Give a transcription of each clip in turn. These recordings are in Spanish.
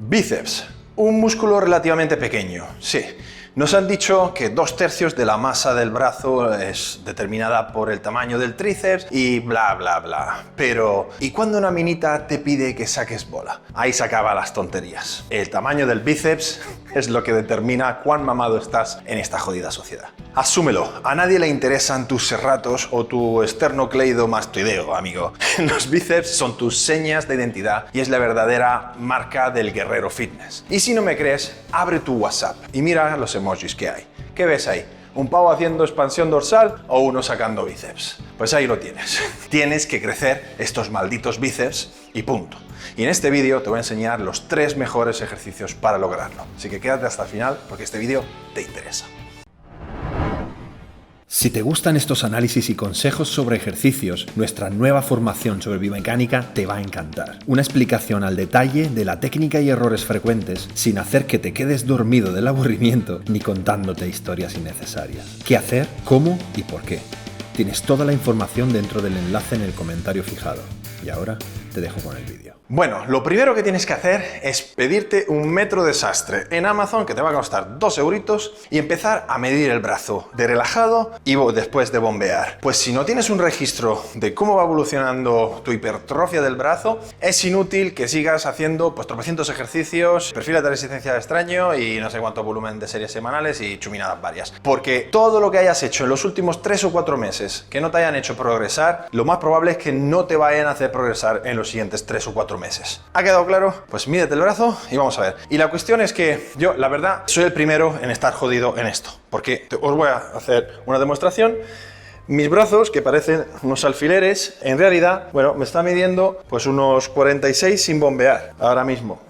Bíceps, un músculo relativamente pequeño, sí. Nos han dicho que dos tercios de la masa del brazo es determinada por el tamaño del tríceps y bla bla bla. Pero, ¿y cuando una minita te pide que saques bola? Ahí se acaban las tonterías. El tamaño del bíceps es lo que determina cuán mamado estás en esta jodida sociedad. Asúmelo, a nadie le interesan tus serratos o tu esternocleidomastoideo, amigo. Los bíceps son tus señas de identidad y es la verdadera marca del guerrero fitness. Y si no me crees, abre tu WhatsApp y mira los emojis que hay. ¿Qué ves ahí? ¿Un pavo haciendo expansión dorsal o uno sacando bíceps? Pues ahí lo tienes. Tienes que crecer estos malditos bíceps y punto. Y en este vídeo te voy a enseñar los tres mejores ejercicios para lograrlo. Así que quédate hasta el final porque este vídeo te interesa. Si te gustan estos análisis y consejos sobre ejercicios, nuestra nueva formación sobre biomecánica te va a encantar. Una explicación al detalle de la técnica y errores frecuentes sin hacer que te quedes dormido del aburrimiento ni contándote historias innecesarias. ¿Qué hacer? ¿Cómo? ¿Y por qué? Tienes toda la información dentro del enlace en el comentario fijado. Y ahora te dejo con el vídeo. Bueno, lo primero que tienes que hacer es pedirte un metro desastre en Amazon que te va a costar dos euritos y empezar a medir el brazo de relajado y después de bombear. Pues si no tienes un registro de cómo va evolucionando tu hipertrofia del brazo, es inútil que sigas haciendo pues tropecientos ejercicios, perfiles de resistencia de extraño y no sé cuánto volumen de series semanales y chuminadas varias. Porque todo lo que hayas hecho en los últimos tres o cuatro meses que no te hayan hecho progresar, lo más probable es que no te vayan a hacer progresar en los siguientes tres o cuatro meses. ¿Ha quedado claro? Pues mídete el brazo y vamos a ver. Y la cuestión es que yo, la verdad, soy el primero en estar jodido en esto. Porque os voy a hacer una demostración. Mis brazos, que parecen unos alfileres, en realidad, bueno, me está midiendo pues unos 46 sin bombear ahora mismo.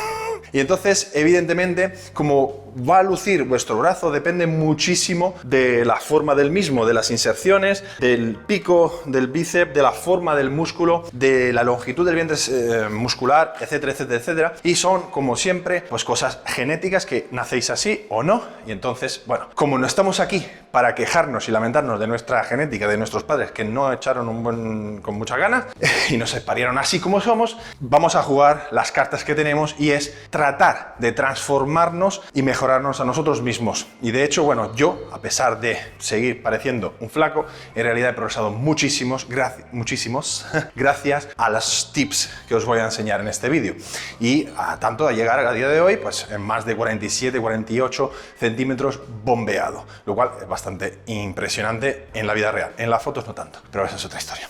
y entonces, evidentemente, como va a lucir vuestro brazo depende muchísimo de la forma del mismo, de las inserciones, del pico del bíceps, de la forma del músculo, de la longitud del vientre eh, muscular, etcétera, etcétera, etcétera. Y son, como siempre, pues cosas genéticas que nacéis así o no. Y entonces, bueno, como no estamos aquí para quejarnos y lamentarnos de nuestra genética, de nuestros padres que no echaron un buen, con mucha ganas y nos parieron así como somos, vamos a jugar las cartas que tenemos y es tratar de transformarnos y mejorar a nosotros mismos. Y de hecho, bueno, yo, a pesar de seguir pareciendo un flaco, en realidad he progresado muchísimos, muchísimos gracias a los tips que os voy a enseñar en este vídeo. Y a tanto a llegar a día de hoy, pues en más de 47, 48 centímetros bombeado, lo cual es bastante impresionante en la vida real. En las fotos no tanto, pero esa es otra historia.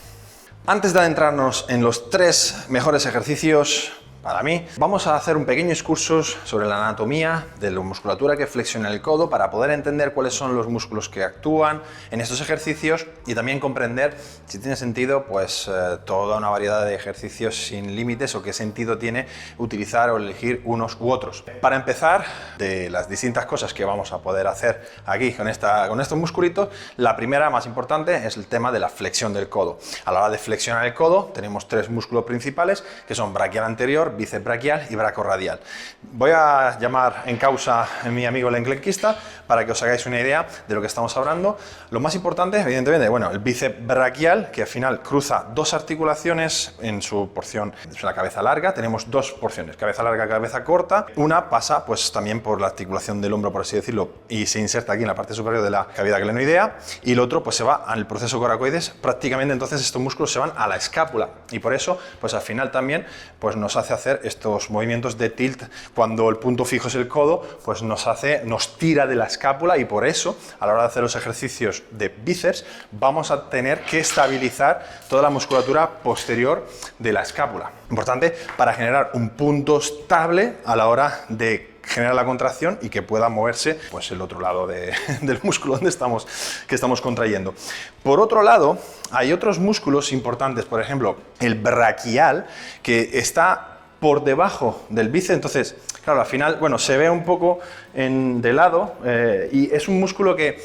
Antes de adentrarnos en los tres mejores ejercicios para mí. Vamos a hacer un pequeño excursus sobre la anatomía de la musculatura que flexiona el codo para poder entender cuáles son los músculos que actúan en estos ejercicios y también comprender si tiene sentido pues eh, toda una variedad de ejercicios sin límites o qué sentido tiene utilizar o elegir unos u otros. Para empezar, de las distintas cosas que vamos a poder hacer aquí con, esta, con estos musculitos, la primera más importante es el tema de la flexión del codo. A la hora de flexionar el codo tenemos tres músculos principales que son braquial anterior, bíceps braquial y radial. Voy a llamar en causa a mi amigo el enclenquista para que os hagáis una idea de lo que estamos hablando. Lo más importante, evidentemente, bueno, el bíceps braquial, que al final cruza dos articulaciones en su porción de la cabeza larga. Tenemos dos porciones, cabeza larga, cabeza corta. Una pasa pues también por la articulación del hombro, por así decirlo, y se inserta aquí en la parte superior de la cavidad glenoidea. Y el otro pues se va al proceso coracoides. Prácticamente entonces estos músculos se van a la escápula. Y por eso, pues al final también pues nos hace hacer estos movimientos de tilt cuando el punto fijo es el codo, pues nos hace, nos tira de la escápula y por eso a la hora de hacer los ejercicios de bíceps vamos a tener que estabilizar toda la musculatura posterior de la escápula. Importante para generar un punto estable a la hora de generar la contracción y que pueda moverse pues el otro lado del músculo donde estamos, que estamos contrayendo. Por otro lado, hay otros músculos importantes, por ejemplo, el braquial, que está por debajo del bíceps. Entonces, claro, al final, bueno, se ve un poco en, de lado eh, y es un músculo que,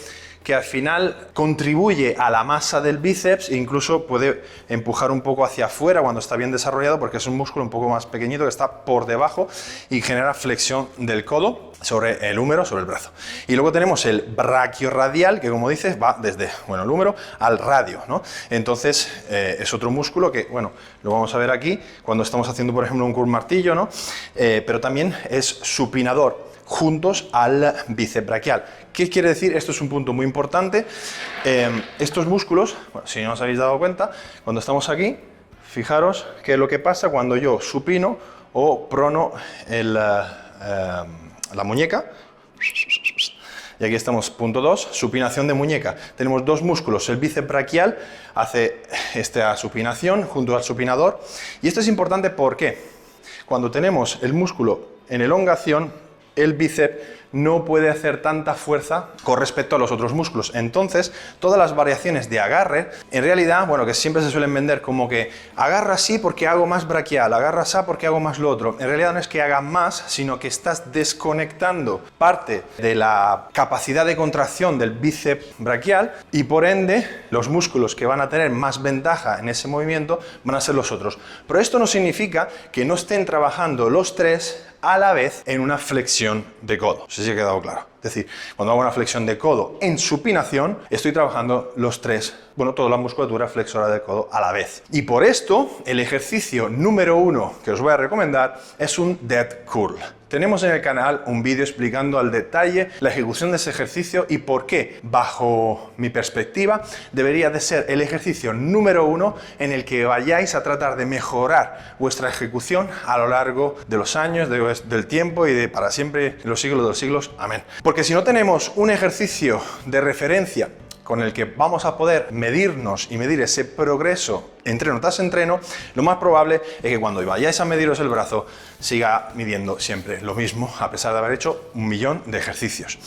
que al final contribuye a la masa del bíceps e incluso puede empujar un poco hacia afuera cuando está bien desarrollado porque es un músculo un poco más pequeñito que está por debajo y genera flexión del codo sobre el húmero, sobre el brazo. Y luego tenemos el brachioradial, que como dices va desde bueno, el húmero al radio. ¿no? Entonces eh, es otro músculo que, bueno, lo vamos a ver aquí cuando estamos haciendo, por ejemplo, un curl martillo, ¿no? Eh, pero también es supinador juntos al bíceps braquial. ¿Qué quiere decir? Esto es un punto muy importante. Eh, estos músculos, si no os habéis dado cuenta, cuando estamos aquí, fijaros qué es lo que pasa cuando yo supino o prono el la muñeca. Y aquí estamos, punto 2, supinación de muñeca. Tenemos dos músculos, el bíceps braquial hace esta supinación junto al supinador. Y esto es importante porque cuando tenemos el músculo en elongación, el bíceps no puede hacer tanta fuerza con respecto a los otros músculos. Entonces, todas las variaciones de agarre, en realidad, bueno, que siempre se suelen vender como que agarra así porque hago más braquial, agarra así porque hago más lo otro. En realidad no es que haga más, sino que estás desconectando parte de la capacidad de contracción del bíceps braquial y por ende los músculos que van a tener más ventaja en ese movimiento van a ser los otros. Pero esto no significa que no estén trabajando los tres a la vez en una flexión de codo. No sé si ha quedado claro. Es decir, cuando hago una flexión de codo en supinación, estoy trabajando los tres, bueno, toda la musculatura flexora del codo a la vez. Y por esto, el ejercicio número uno que os voy a recomendar es un dead curl. Tenemos en el canal un vídeo explicando al detalle la ejecución de ese ejercicio y por qué, bajo mi perspectiva, debería de ser el ejercicio número uno en el que vayáis a tratar de mejorar vuestra ejecución a lo largo de los años, del tiempo y de para siempre, los siglos de los siglos. Amén. Porque si no tenemos un ejercicio de referencia con el que vamos a poder medirnos y medir ese progreso entreno tras entreno, lo más probable es que cuando vayáis a mediros el brazo siga midiendo siempre lo mismo, a pesar de haber hecho un millón de ejercicios.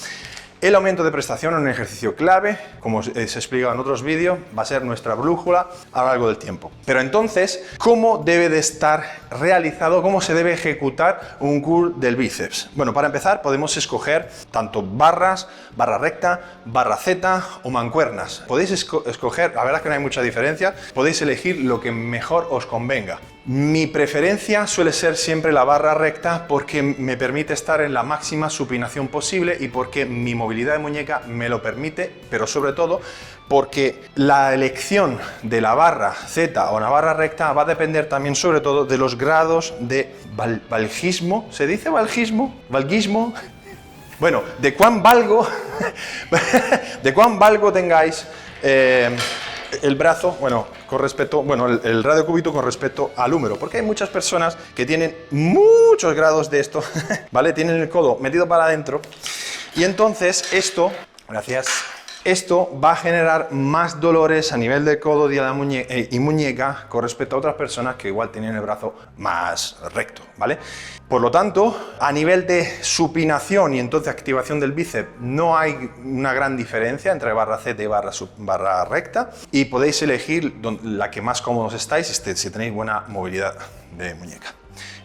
El aumento de prestación en un ejercicio clave, como os he explicado en otros vídeos, va a ser nuestra brújula a lo largo del tiempo. Pero entonces, ¿cómo debe de estar realizado, cómo se debe ejecutar un curl del bíceps? Bueno, para empezar podemos escoger tanto barras, barra recta, barra Z o mancuernas. Podéis escoger, la verdad es que no hay mucha diferencia, podéis elegir lo que mejor os convenga. Mi preferencia suele ser siempre la barra recta porque me permite estar en la máxima supinación posible y porque mi movilidad de muñeca me lo permite, pero sobre todo porque la elección de la barra Z o la barra recta va a depender también sobre todo de los grados de valgismo, ¿se dice valgismo? ¿Valgismo? Bueno, de cuán valgo, de cuán valgo tengáis eh, el brazo, bueno, con respecto, bueno, el, radio cúbito con respecto al húmero, porque hay muchas personas que tienen muchos grados de esto, ¿vale? Tienen el codo metido para adentro y entonces esto, gracias, esto va a generar más dolores a nivel del codo eh, y muñeca con respecto a otras personas que igual tienen el brazo más recto, ¿vale? Por lo tanto, a nivel de supinación y entonces activación del bíceps, no hay una gran diferencia entre barra Z y barra, barra recta y podéis elegir la que más cómodos estáis este, si tenéis buena movilidad de muñeca.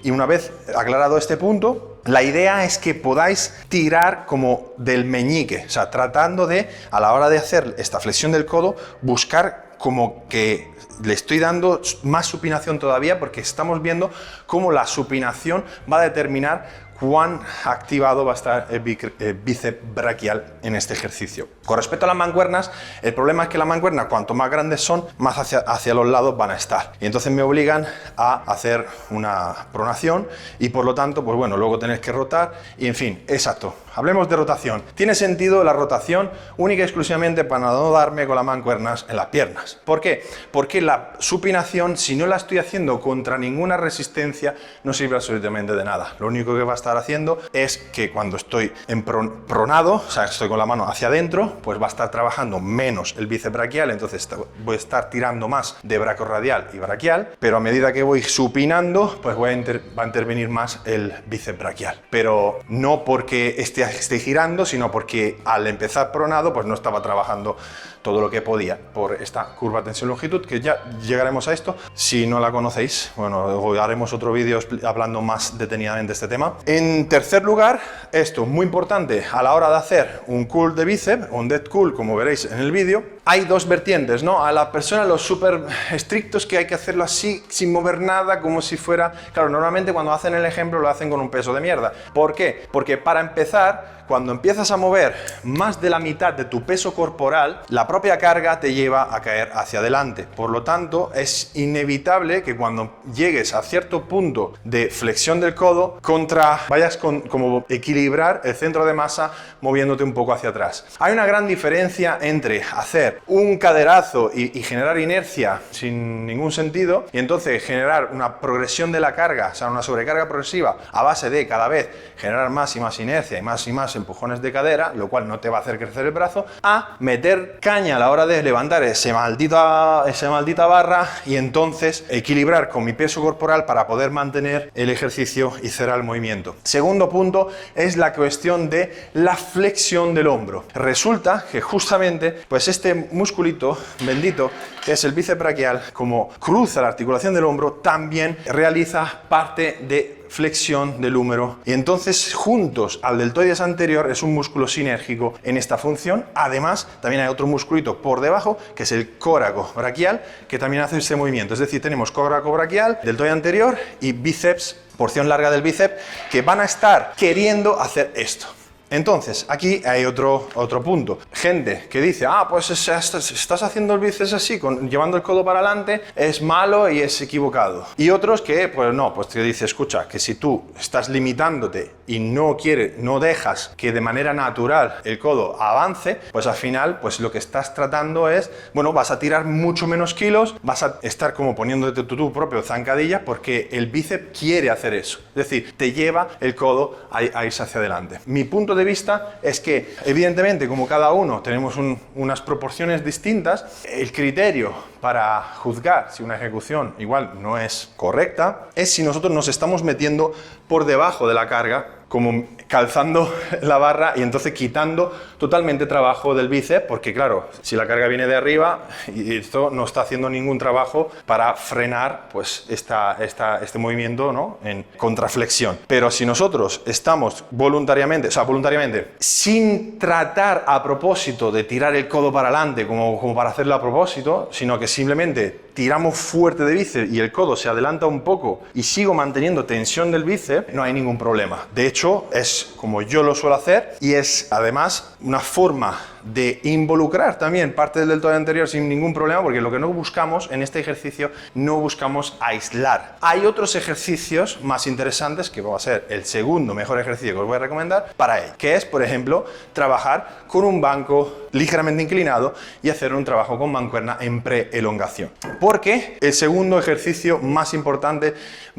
Y una vez aclarado este punto, la idea es que podáis tirar como del meñique, o sea, tratando de, a la hora de hacer esta flexión del codo, buscar como que le estoy dando más supinación todavía porque estamos viendo cómo la supinación va a determinar cuán activado va a estar el bíceps braquial en este ejercicio. Con respecto a las mancuernas, el problema es que las mancuernas, cuanto más grandes son, más hacia, hacia los lados van a estar. Y entonces me obligan a hacer una pronación y por lo tanto, pues bueno, luego tenéis que rotar y en fin, exacto. Hablemos de rotación. Tiene sentido la rotación única y exclusivamente para no darme con las mancuernas en las piernas. ¿Por qué? Porque la supinación, si no la estoy haciendo contra ninguna resistencia, no sirve absolutamente de nada. Lo único que va a estar haciendo es que cuando estoy en pronado, o sea, estoy con la mano hacia adentro, pues va a estar trabajando menos el bíceps braquial, entonces voy a estar tirando más de braco radial y braquial, pero a medida que voy supinando, pues va a intervenir más el bíceps braquial. Pero no porque esté, esté girando, sino porque al empezar pronado, pues no estaba trabajando todo lo que podía por esta curva tensión-longitud, que ya llegaremos a esto. Si no la conocéis, bueno, haremos otro vídeo hablando más detenidamente de este tema. En tercer lugar, esto muy importante a la hora de hacer un cool de bíceps, un dead cool, como veréis en el vídeo, hay dos vertientes, ¿no? A la persona, los súper estrictos, que hay que hacerlo así, sin mover nada, como si fuera... Claro, normalmente cuando hacen el ejemplo lo hacen con un peso de mierda. ¿Por qué? Porque para empezar, cuando empiezas a mover más de la mitad de tu peso corporal, la propia carga te lleva a caer hacia adelante. Por lo tanto, es inevitable que cuando llegues a cierto punto de flexión del codo, contra, vayas con, como equilibrar el centro de masa moviéndote un poco hacia atrás. Hay una gran diferencia entre hacer un caderazo y, y generar inercia sin ningún sentido y entonces generar una progresión de la carga, o sea, una sobrecarga progresiva a base de cada vez generar más y más inercia y más y más empujones de cadera, lo cual no te va a hacer crecer el brazo, a meter caña a la hora de levantar ese maldita, esa maldita barra y entonces equilibrar con mi peso corporal para poder mantener el ejercicio y cerrar el movimiento. Segundo punto es la cuestión de la flexión del hombro. Resulta que justamente pues este musculito bendito que es el bíceps braquial, como cruza la articulación del hombro, también realiza parte de flexión del húmero y entonces juntos al deltoides anterior es un músculo sinérgico en esta función. Además, también hay otro musculito por debajo que es el córaco braquial que también hace este movimiento. Es decir, tenemos córaco braquial, deltoide anterior y bíceps, porción larga del bíceps que van a estar queriendo hacer esto. Entonces, aquí hay otro, otro punto. Gente que dice, ah, pues estás haciendo el bíceps así, con, llevando el codo para adelante, es malo y es equivocado. Y otros que, pues no, pues te dice, escucha, que si tú estás limitándote y no quieres, no dejas que de manera natural el codo avance, pues al final, pues lo que estás tratando es, bueno, vas a tirar mucho menos kilos, vas a estar como poniéndote tu, propio zancadilla porque el bíceps quiere hacer eso. Es decir, te lleva el codo a, a irse hacia adelante. Mi punto de vista es que, evidentemente, como cada uno tenemos unas proporciones distintas, el criterio para juzgar si una ejecución igual no es correcta es si nosotros nos estamos metiendo por debajo de la carga como calzando la barra y entonces quitando totalmente trabajo del bíceps, porque claro, si la carga viene de arriba, y esto no está haciendo ningún trabajo para frenar pues esta, este movimiento ¿no? en contraflexión. Pero si nosotros estamos voluntariamente, o sea, voluntariamente, sin tratar a propósito de tirar el codo para adelante como, como para hacerlo a propósito, sino que simplemente tiramos fuerte de bíceps y el codo se adelanta un poco y sigo manteniendo tensión del bíceps, no hay ningún problema. De hecho, es como yo lo suelo hacer y es además una forma de involucrar también parte del deltoide anterior sin ningún problema, porque lo que no buscamos en este ejercicio, no buscamos aislar. Hay otros ejercicios más interesantes, que va a ser el segundo mejor ejercicio que os voy a recomendar para él, que es, por ejemplo, trabajar con un banco ligeramente inclinado y hacer un trabajo con mancuerna en pre-elongación. Porque el segundo ejercicio más importante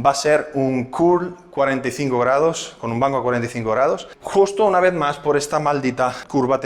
va a ser un curl 45 grados, con un banco a 45 grados, justo una vez más por esta maldita curva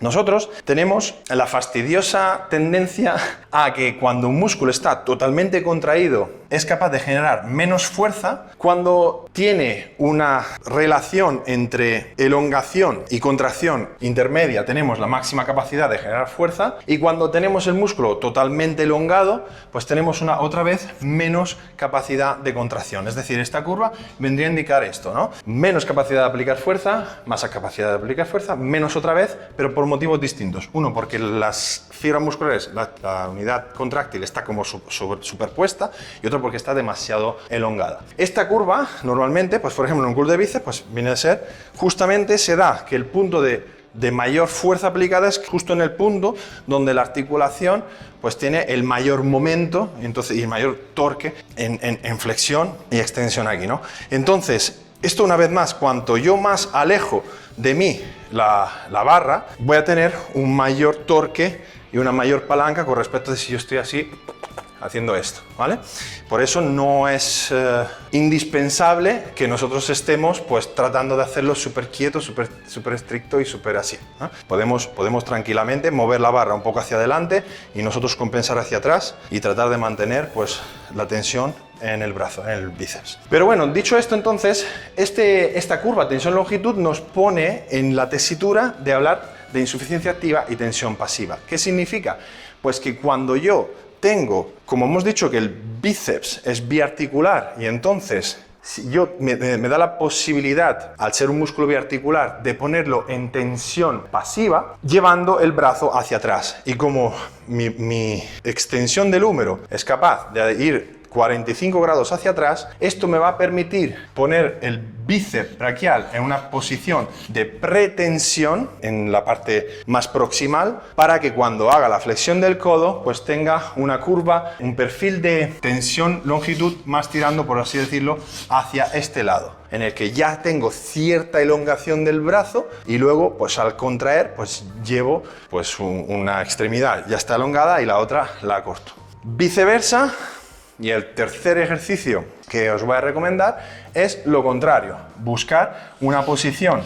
Nosotros tenemos la fastidiosa tendencia a que cuando un músculo está totalmente contraído es capaz de generar menos fuerza cuando tiene una relación entre elongación y contracción intermedia tenemos la máxima capacidad de generar fuerza y cuando tenemos el músculo totalmente elongado pues tenemos una otra vez menos capacidad de contracción. Es decir esta curva vendría a indicar esto no menos capacidad de aplicar fuerza más capacidad de aplicar fuerza menos otra vez pero por motivos distintos uno porque las fibras musculares la, unidad contráctil está como superpuesta y otro porque está demasiado elongada. Esta curva, normalmente, pues por ejemplo en un curl de bíceps, pues viene a ser, justamente se da que el punto de, mayor fuerza aplicada es justo en el punto donde la articulación pues tiene el mayor momento entonces, y el mayor torque en, flexión y extensión aquí. ¿no? Entonces, esto una vez más, cuanto yo más alejo de mí la, la barra, voy a tener un mayor torque y una mayor palanca con respecto a si yo estoy así haciendo esto, ¿vale? Por eso no es eh, indispensable que nosotros estemos pues tratando de hacerlo súper quieto, súper super estricto y súper así. Podemos, podemos tranquilamente mover la barra un poco hacia adelante y nosotros compensar hacia atrás y tratar de mantener pues la tensión en el brazo, en el bíceps. Pero bueno, dicho esto entonces, este, esta curva tensión-longitud nos pone en la tesitura de hablar de insuficiencia activa y tensión pasiva. ¿Qué significa? Pues que cuando yo tengo, como hemos dicho que el bíceps es biarticular y entonces si yo me, da la posibilidad, al ser un músculo biarticular, de ponerlo en tensión pasiva, llevando el brazo hacia atrás. Y como mi, mi extensión del húmero es capaz de ir 45 grados hacia atrás, esto me va a permitir poner el bíceps braquial en una posición de pretensión en la parte más proximal para que cuando haga la flexión del codo pues tenga una curva, un perfil de tensión longitud más tirando por así decirlo hacia este lado en el que ya tengo cierta elongación del brazo y luego pues al contraer pues llevo pues una extremidad ya está elongada y la otra la corto. Viceversa, y el tercer ejercicio que os voy a recomendar es lo contrario, buscar una posición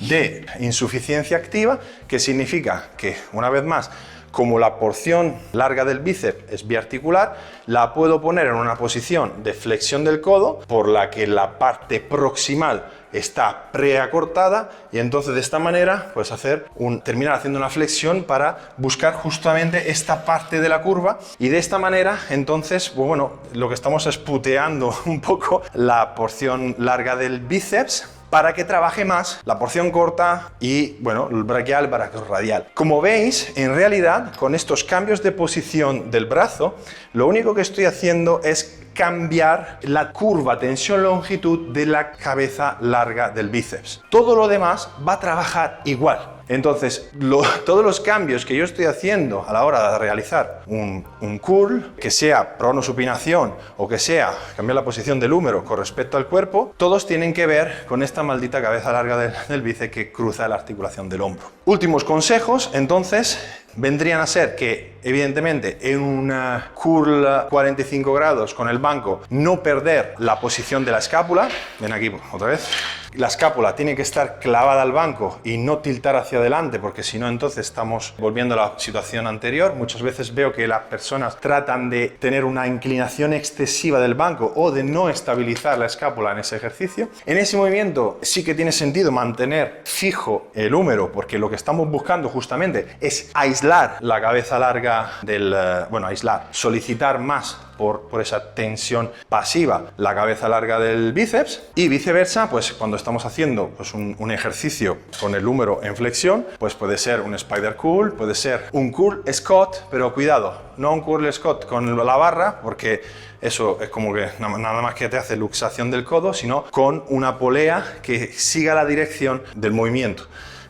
de insuficiencia activa, que significa que, una vez más, como la porción larga del bíceps es biarticular, la puedo poner en una posición de flexión del codo, por la que la parte proximal está preacortada y entonces de esta manera pues hacer un, terminar haciendo una flexión para buscar justamente esta parte de la curva y de esta manera entonces pues bueno lo que estamos es puteando un poco la porción larga del bíceps para que trabaje más la porción corta y, bueno, el braquial, el radial. Como veis, en realidad, con estos cambios de posición del brazo, lo único que estoy haciendo es cambiar la curva tensión-longitud de la cabeza larga del bíceps. Todo lo demás va a trabajar igual. Entonces, todos los cambios que yo estoy haciendo a la hora de realizar un, curl, que sea pronosupinación o que sea cambiar la posición del húmero con respecto al cuerpo, todos tienen que ver con esta maldita cabeza larga del, del bíceps que cruza la articulación del hombro. Últimos consejos, entonces, vendrían a ser que, evidentemente, en una curl 45 grados con el banco, no perder la posición de la escápula. Ven aquí otra vez la escápula tiene que estar clavada al banco y no tiltar hacia adelante, porque si no, entonces estamos volviendo a la situación anterior. Muchas veces veo que las personas tratan de tener una inclinación excesiva del banco o de no estabilizar la escápula en ese ejercicio. En ese movimiento sí que tiene sentido mantener fijo el húmero, porque lo que estamos buscando justamente es aislar la cabeza larga del, eh, bueno, aislar, solicitar más por, esa tensión pasiva la cabeza larga del bíceps y viceversa, pues cuando estamos haciendo pues, un, ejercicio con el húmero en flexión, pues puede ser un spider curl, puede ser un curl Scott, pero cuidado, no un curl Scott con la barra, porque eso es como que nada más que te hace luxación del codo, sino con una polea que siga la dirección del movimiento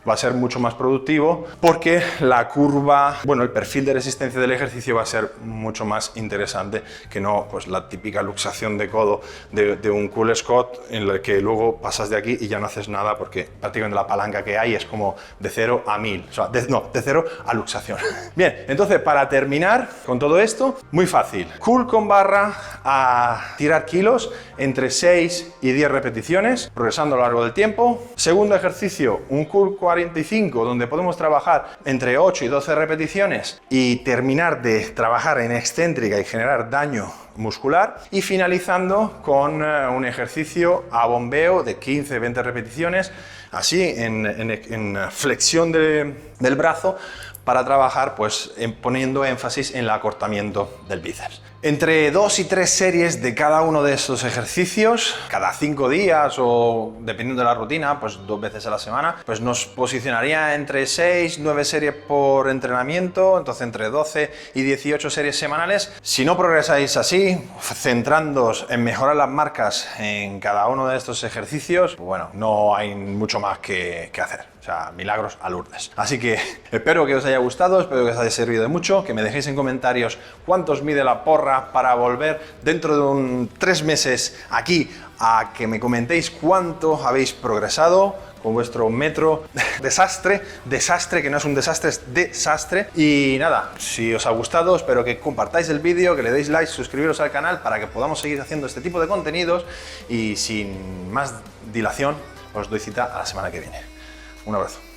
va a ser mucho más productivo porque la curva, bueno, el perfil de resistencia del ejercicio va a ser mucho más interesante que no pues la típica luxación de codo de, un cool Scott en el que luego pasas de aquí y ya no haces nada porque prácticamente la palanca que hay es como de 0 a 1000, o sea, no, de 0 a luxación. Bien, entonces para terminar con todo esto, muy fácil. Cool con barra a tirar kilos entre 6 y 10 repeticiones, progresando a lo largo del tiempo. Segundo ejercicio, un cool 45, donde podemos trabajar entre 8 y 12 repeticiones y terminar de trabajar en excéntrica y generar daño muscular y finalizando con eh, un ejercicio a bombeo de 15-20 repeticiones, así en, flexión del brazo para trabajar pues poniendo énfasis en el acortamiento del bíceps. Entre dos y tres series de cada uno de estos ejercicios, cada cinco días o dependiendo de la rutina, pues dos veces a la semana, pues nos posicionaría entre 6, 9 series por entrenamiento, entonces entre 12 y 18 series semanales. Si no progresáis así, centrándoos en mejorar las marcas en cada uno de estos ejercicios, pues bueno, no hay mucho más que, que hacer. O sea, milagros a Lourdes. Así que espero que os haya gustado, espero que os haya servido de mucho, que me dejéis en comentarios cuántos mide la porra para volver dentro de un tres meses aquí a que me comentéis cuánto habéis progresado con vuestro metro desastre, desastre que no es un desastre, es desastre. Y nada, si os ha gustado, espero que compartáis el vídeo, que le deis like, suscribiros al canal para que podamos seguir haciendo este tipo de contenidos y sin más dilación, os doy cita a la semana que viene. Un abrazo.